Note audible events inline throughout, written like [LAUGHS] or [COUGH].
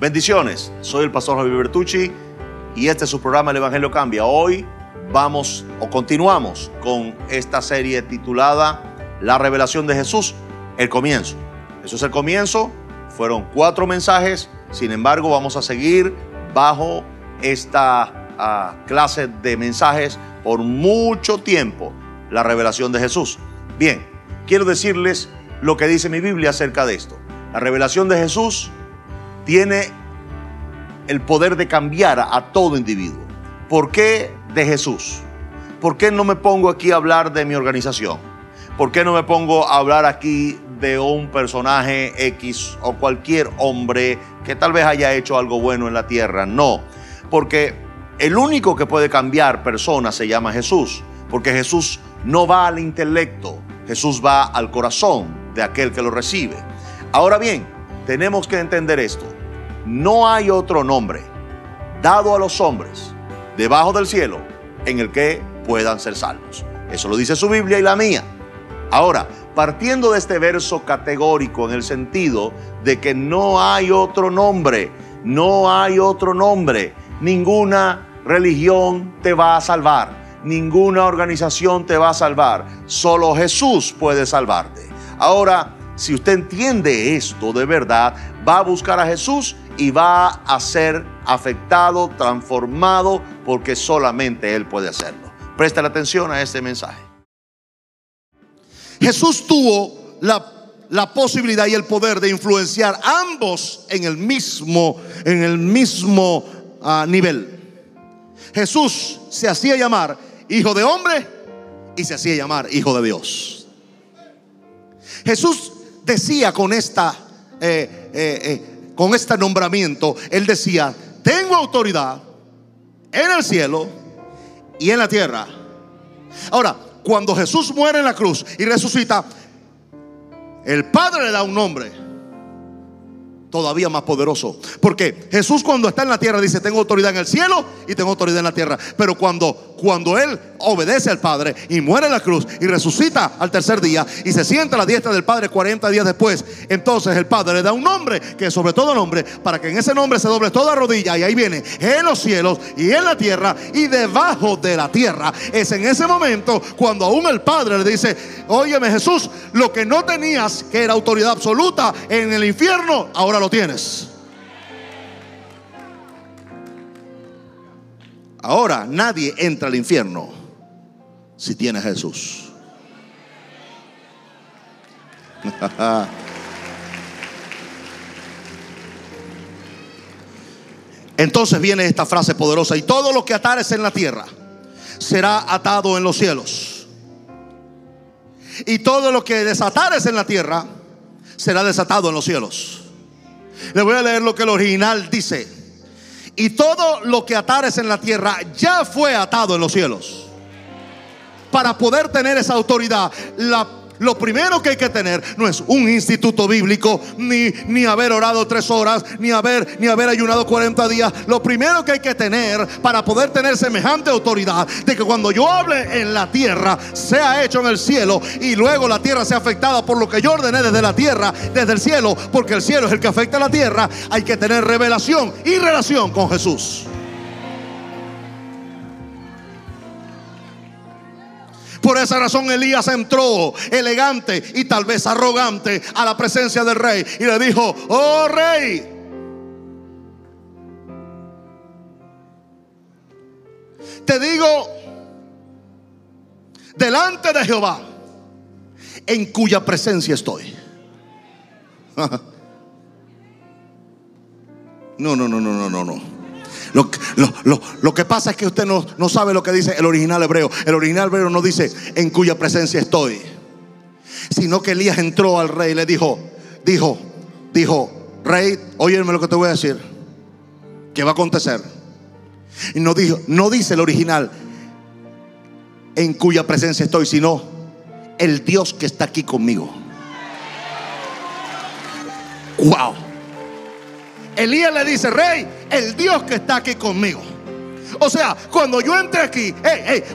Bendiciones, soy el pastor Javier Bertucci y este es su programa El Evangelio Cambia. Hoy vamos o continuamos con esta serie titulada La revelación de Jesús, el comienzo. Eso es el comienzo, fueron cuatro mensajes, sin embargo vamos a seguir bajo esta uh, clase de mensajes por mucho tiempo, la revelación de Jesús. Bien, quiero decirles lo que dice mi Biblia acerca de esto. La revelación de Jesús tiene el poder de cambiar a todo individuo. ¿Por qué de Jesús? ¿Por qué no me pongo aquí a hablar de mi organización? ¿Por qué no me pongo a hablar aquí de un personaje X o cualquier hombre que tal vez haya hecho algo bueno en la tierra? No, porque el único que puede cambiar personas se llama Jesús, porque Jesús no va al intelecto, Jesús va al corazón de aquel que lo recibe. Ahora bien, tenemos que entender esto. No hay otro nombre dado a los hombres debajo del cielo en el que puedan ser salvos. Eso lo dice su Biblia y la mía. Ahora, partiendo de este verso categórico en el sentido de que no hay otro nombre, no hay otro nombre, ninguna religión te va a salvar, ninguna organización te va a salvar, solo Jesús puede salvarte. Ahora, si usted entiende esto de verdad, va a buscar a Jesús y va a ser afectado, transformado, porque solamente Él puede hacerlo. Presta atención a este mensaje. Jesús tuvo la, posibilidad y el poder de influenciar ambos en el mismo, en el mismo uh, nivel. Jesús se hacía llamar hijo de hombre y se hacía llamar hijo de Dios. Jesús decía con esta eh, eh, eh, con este nombramiento, él decía, tengo autoridad en el cielo y en la tierra. Ahora, cuando Jesús muere en la cruz y resucita, el Padre le da un nombre todavía más poderoso. Porque Jesús cuando está en la tierra dice, tengo autoridad en el cielo y tengo autoridad en la tierra. Pero cuando, cuando Él obedece al Padre y muere en la cruz y resucita al tercer día y se sienta a la diestra del Padre 40 días después, entonces el Padre le da un nombre que sobre todo nombre para que en ese nombre se doble toda rodilla y ahí viene en los cielos y en la tierra y debajo de la tierra. Es en ese momento cuando aún el Padre le dice, óyeme Jesús, lo que no tenías que era autoridad absoluta en el infierno, ahora lo tienes. Ahora nadie entra al infierno si tiene a Jesús. [LAUGHS] Entonces viene esta frase poderosa, y todo lo que atares en la tierra será atado en los cielos. Y todo lo que desatares en la tierra será desatado en los cielos. Le voy a leer lo que el original dice. Y todo lo que atares en la tierra ya fue atado en los cielos. Para poder tener esa autoridad, la lo primero que hay que tener no es un instituto bíblico, ni, ni haber orado tres horas, ni haber, ni haber ayunado 40 días. Lo primero que hay que tener para poder tener semejante autoridad de que cuando yo hable en la tierra, sea hecho en el cielo y luego la tierra sea afectada por lo que yo ordené desde la tierra, desde el cielo, porque el cielo es el que afecta a la tierra, hay que tener revelación y relación con Jesús. Por esa razón Elías entró elegante y tal vez arrogante a la presencia del rey y le dijo, oh rey, te digo, delante de Jehová, en cuya presencia estoy. [LAUGHS] No, no, no, no, no, no, no. Lo, que pasa es que usted no, no sabe lo que dice el original hebreo. El original hebreo no dice en cuya presencia estoy. Sino que Elías entró al rey y le dijo, dijo, dijo, rey, óyeme lo que te voy a decir. ¿Qué va a acontecer? Y no dijo, no dice el original en cuya presencia estoy, sino el Dios que está aquí conmigo. Wow. Elías le dice, rey, el Dios que está aquí conmigo. O sea, cuando yo entré aquí,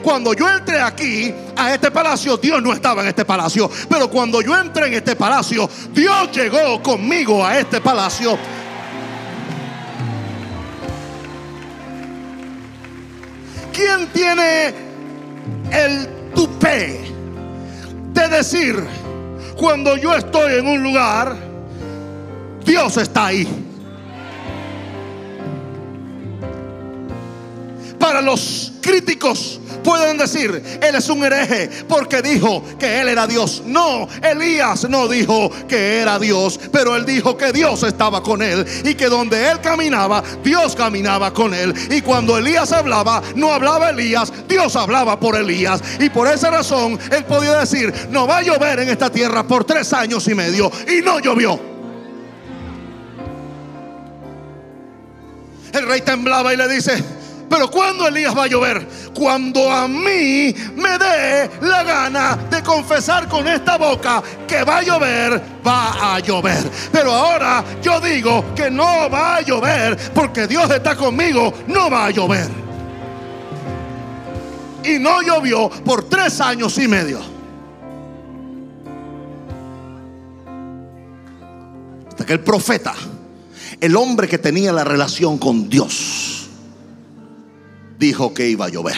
cuando yo entré aquí a este palacio, Dios no estaba en este palacio. Pero cuando yo entré en este palacio, Dios llegó conmigo a este palacio. ¿Quién tiene el tupé de decir, cuando yo estoy en un lugar, Dios está ahí? Para los críticos pueden decir, él es un hereje porque dijo que él era Dios. No, Elías no dijo que era Dios, pero él dijo que Dios estaba con él y que donde él caminaba, Dios caminaba con él. Y cuando Elías hablaba, no hablaba Elías, Dios hablaba por Elías. Y por esa razón él podía decir, no va a llover en esta tierra por tres años y medio. Y no llovió. El rey temblaba y le dice, pero cuando Elías va a llover? Cuando a mí me dé la gana de confesar con esta boca que va a llover, va a llover. Pero ahora yo digo que no va a llover porque Dios está conmigo, no va a llover. Y no llovió por tres años y medio. Hasta que el profeta, el hombre que tenía la relación con Dios, dijo que iba a llover.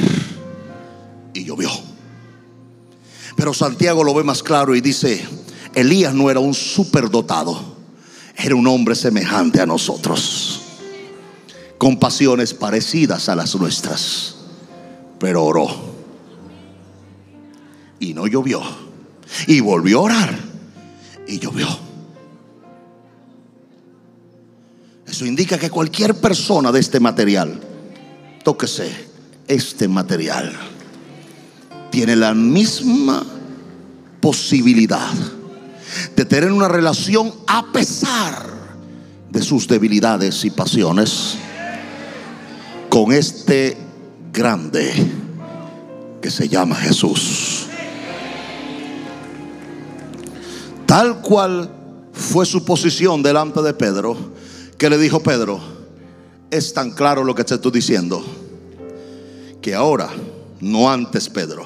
Y llovió. Pero Santiago lo ve más claro y dice, Elías no era un superdotado, era un hombre semejante a nosotros, con pasiones parecidas a las nuestras, pero oró. Y no llovió. Y volvió a orar. Y llovió. Eso indica que cualquier persona de este material tóquese este material. Tiene la misma posibilidad de tener una relación a pesar de sus debilidades y pasiones con este grande que se llama Jesús. Tal cual fue su posición delante de Pedro, que le dijo Pedro, es tan claro lo que te estoy diciendo que ahora, no antes, Pedro,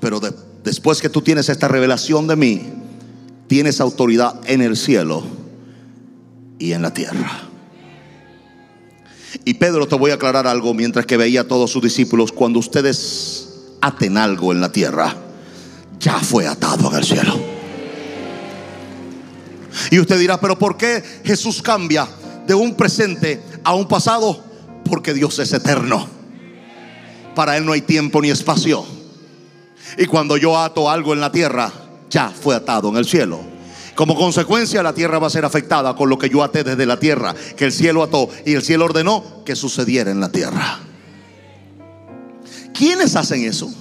pero de, después que tú tienes esta revelación de mí, tienes autoridad en el cielo y en la tierra. Y Pedro, te voy a aclarar algo mientras que veía a todos sus discípulos, cuando ustedes aten algo en la tierra, ya fue atado en el cielo. Y usted dirá, pero ¿por qué Jesús cambia de un presente a un pasado? Porque Dios es eterno. Para Él no hay tiempo ni espacio. Y cuando yo ato algo en la tierra, ya fue atado en el cielo. Como consecuencia, la tierra va a ser afectada con lo que yo até desde la tierra, que el cielo ató y el cielo ordenó que sucediera en la tierra. ¿Quiénes hacen eso?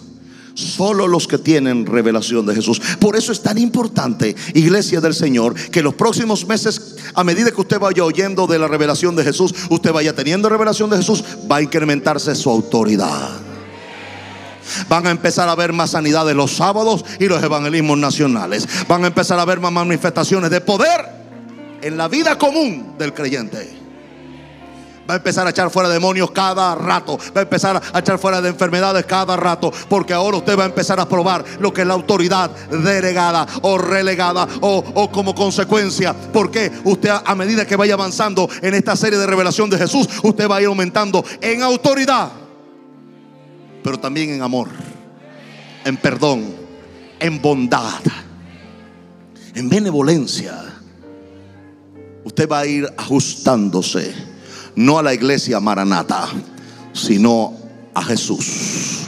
Solo los que tienen revelación de Jesús. Por eso es tan importante, iglesia del Señor, que los próximos meses, a medida que usted vaya oyendo de la revelación de Jesús, usted vaya teniendo revelación de Jesús, va a incrementarse su autoridad. Van a empezar a ver más sanidades los sábados y los evangelismos nacionales. Van a empezar a ver más manifestaciones de poder en la vida común del creyente. Va a empezar a echar fuera demonios cada rato. Va a empezar a echar fuera de enfermedades cada rato. Porque ahora usted va a empezar a probar lo que es la autoridad delegada o relegada o, o como consecuencia. Porque usted a medida que vaya avanzando en esta serie de revelación de Jesús, usted va a ir aumentando en autoridad. Pero también en amor. En perdón. En bondad. En benevolencia. Usted va a ir ajustándose no a la iglesia maranata, sino a Jesús.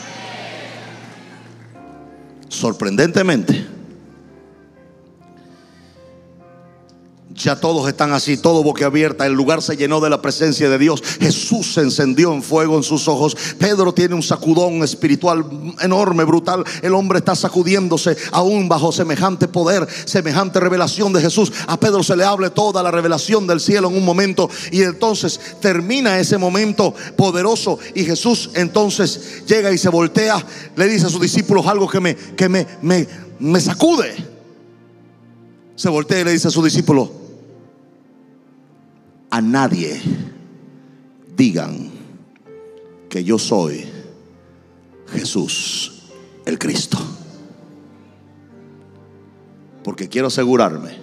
Sorprendentemente, Ya todos están así, todo boquiabierta. El lugar se llenó de la presencia de Dios. Jesús se encendió en fuego en sus ojos. Pedro tiene un sacudón espiritual enorme, brutal. El hombre está sacudiéndose aún bajo semejante poder, semejante revelación de Jesús. A Pedro se le hable toda la revelación del cielo en un momento. Y entonces termina ese momento poderoso. Y Jesús entonces llega y se voltea. Le dice a sus discípulos algo que me, que me, me, me sacude. Se voltea y le dice a sus discípulos a nadie digan que yo soy Jesús el Cristo. Porque quiero asegurarme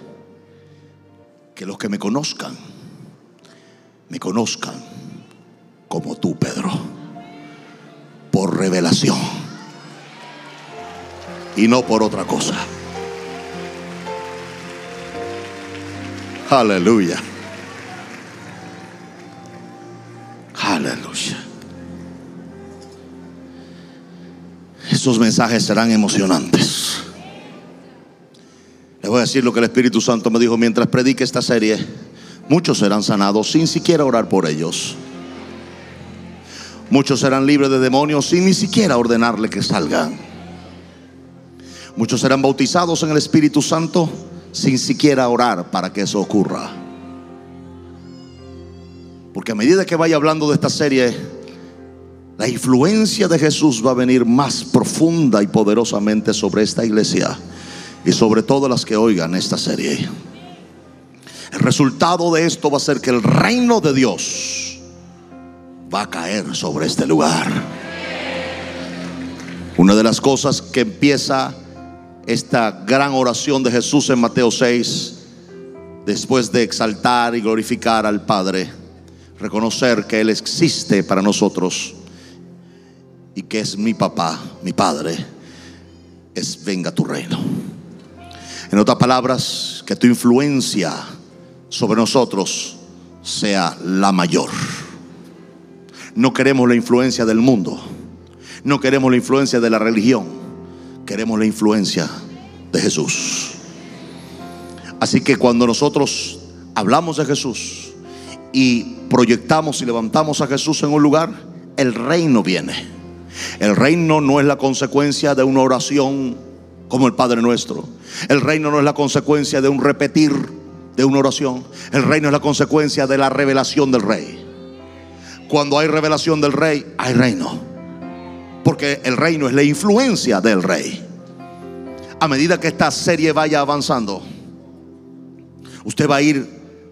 que los que me conozcan, me conozcan como tú, Pedro. por revelación y no por otra cosa. Aleluya. Estos mensajes serán emocionantes. Les voy a decir lo que el Espíritu Santo me dijo mientras predique esta serie. Muchos serán sanados sin siquiera orar por ellos. Muchos serán libres de demonios sin ni siquiera ordenarle que salgan. Muchos serán bautizados en el Espíritu Santo sin siquiera orar para que eso ocurra. Porque a medida que vaya hablando de esta serie, la influencia de Jesús va a venir más profunda y poderosamente sobre esta iglesia y sobre todas las que oigan esta serie. El resultado de esto va a ser que el reino de Dios va a caer sobre este lugar. Una de las cosas que empieza esta gran oración de Jesús en Mateo 6, después de exaltar y glorificar al Padre, reconocer que Él existe para nosotros y que es mi papá, mi Padre, es venga tu reino. En otras palabras, que tu influencia sobre nosotros sea la mayor. No queremos la influencia del mundo, no queremos la influencia de la religión queremos la influencia de Jesús. Así que cuando nosotros hablamos de Jesús y proyectamos y levantamos a Jesús en un lugar, el reino viene. El reino no es la consecuencia de una oración como el Padre nuestro. El reino no es la consecuencia de un repetir de una oración. El reino es la consecuencia de la revelación del rey. Cuando hay revelación del rey, hay reino. Porque el reino es la influencia del rey. A medida que esta serie vaya avanzando, usted va a ir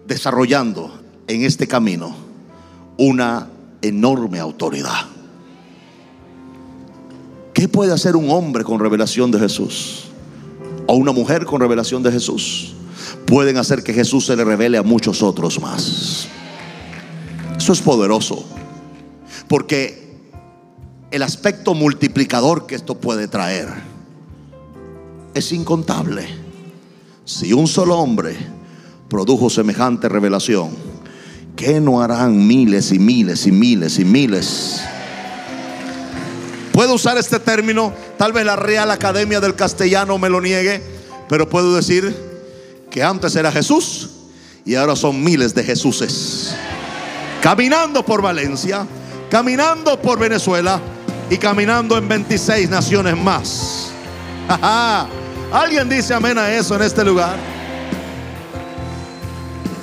desarrollando en este camino una enorme autoridad. ¿Qué puede hacer un hombre con revelación de Jesús? O una mujer con revelación de Jesús. Pueden hacer que Jesús se le revele a muchos otros más. Eso es poderoso. Porque el aspecto multiplicador que esto puede traer es incontable. Si un solo hombre produjo semejante revelación, ¿qué no harán miles y miles y miles y miles? Puedo usar este término, tal vez la Real Academia del Castellano me lo niegue, pero puedo decir que antes era Jesús y ahora son miles de Jesuses. Caminando por Valencia, caminando por Venezuela, y caminando en 26 naciones más. ¿Alguien dice amén a eso en este lugar?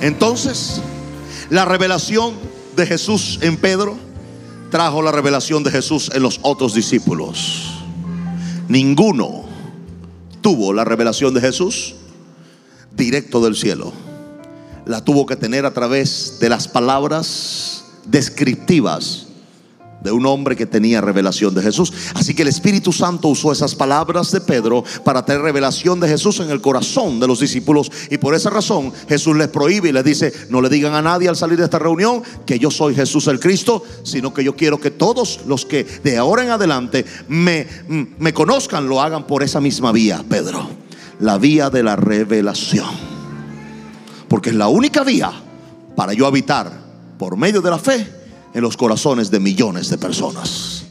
Entonces, la revelación de Jesús en Pedro trajo la revelación de Jesús en los otros discípulos. Ninguno tuvo la revelación de Jesús directo del cielo. La tuvo que tener a través de las palabras descriptivas de un hombre que tenía revelación de Jesús. Así que el Espíritu Santo usó esas palabras de Pedro para tener revelación de Jesús en el corazón de los discípulos. Y por esa razón Jesús les prohíbe y les dice, no le digan a nadie al salir de esta reunión que yo soy Jesús el Cristo, sino que yo quiero que todos los que de ahora en adelante me, me conozcan lo hagan por esa misma vía, Pedro. La vía de la revelación. Porque es la única vía para yo habitar por medio de la fe en los corazones de millones de personas.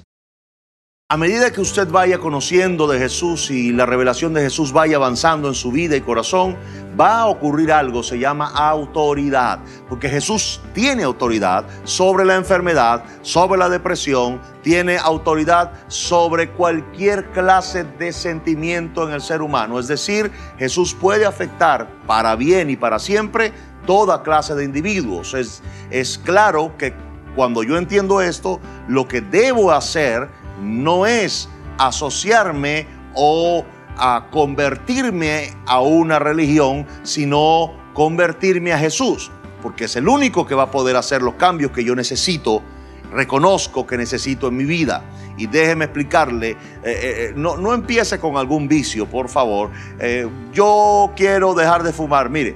A medida que usted vaya conociendo de Jesús y la revelación de Jesús vaya avanzando en su vida y corazón, va a ocurrir algo, se llama autoridad, porque Jesús tiene autoridad sobre la enfermedad, sobre la depresión, tiene autoridad sobre cualquier clase de sentimiento en el ser humano. Es decir, Jesús puede afectar para bien y para siempre toda clase de individuos. Es, claro que cuando yo entiendo esto, lo que debo hacer no es asociarme o a convertirme a una religión, sino convertirme a Jesús, porque es el único que va a poder hacer los cambios que yo necesito, reconozco que necesito en mi vida. Y déjeme explicarle, eh, eh, eh, no, no, empiece con algún vicio, por favor. yo quiero dejar de fumar, mire,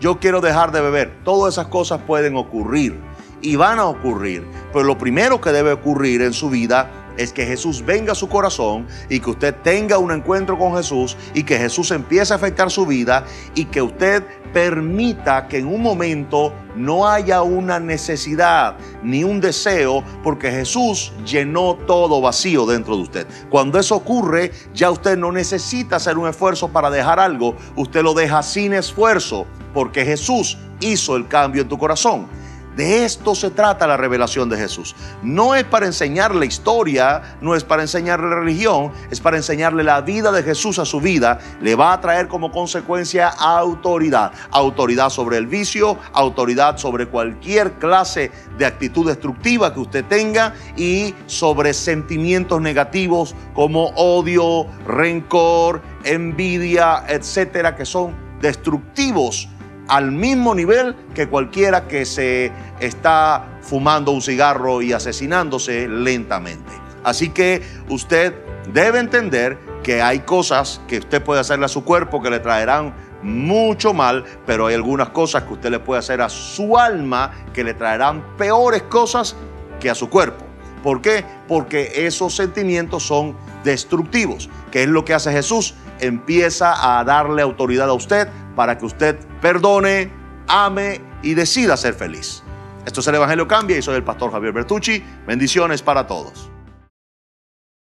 yo quiero dejar de beber. Todas esas cosas pueden ocurrir y van a ocurrir. Pero lo primero que debe ocurrir en su vida es que Jesús venga a su corazón y que usted tenga un encuentro con Jesús y que Jesús empiece a afectar su vida y que usted permita que en un momento no haya una necesidad ni un deseo porque Jesús llenó todo vacío dentro de usted. Cuando eso ocurre, ya usted no necesita hacer un esfuerzo para dejar algo, usted lo deja sin esfuerzo porque Jesús hizo el cambio en tu corazón. De esto se trata la revelación de Jesús. No es para enseñarle historia, no es para enseñarle religión, es para enseñarle la vida de Jesús a su vida. Le va a traer como consecuencia autoridad. Autoridad sobre el vicio, autoridad sobre cualquier clase de actitud destructiva que usted tenga y sobre sentimientos negativos como odio, rencor, envidia, etcétera, que son destructivos al mismo nivel que cualquiera que se está fumando un cigarro y asesinándose lentamente. Así que usted debe entender que hay cosas que usted puede hacerle a su cuerpo que le traerán mucho mal, pero hay algunas cosas que usted le puede hacer a su alma que le traerán peores cosas que a su cuerpo. ¿Por qué? Porque esos sentimientos son destructivos. ¿Qué es lo que hace Jesús? Empieza a darle autoridad a usted para que usted perdone, ame y decida ser feliz. Esto es el Evangelio Cambia y soy el pastor Javier Bertucci. Bendiciones para todos.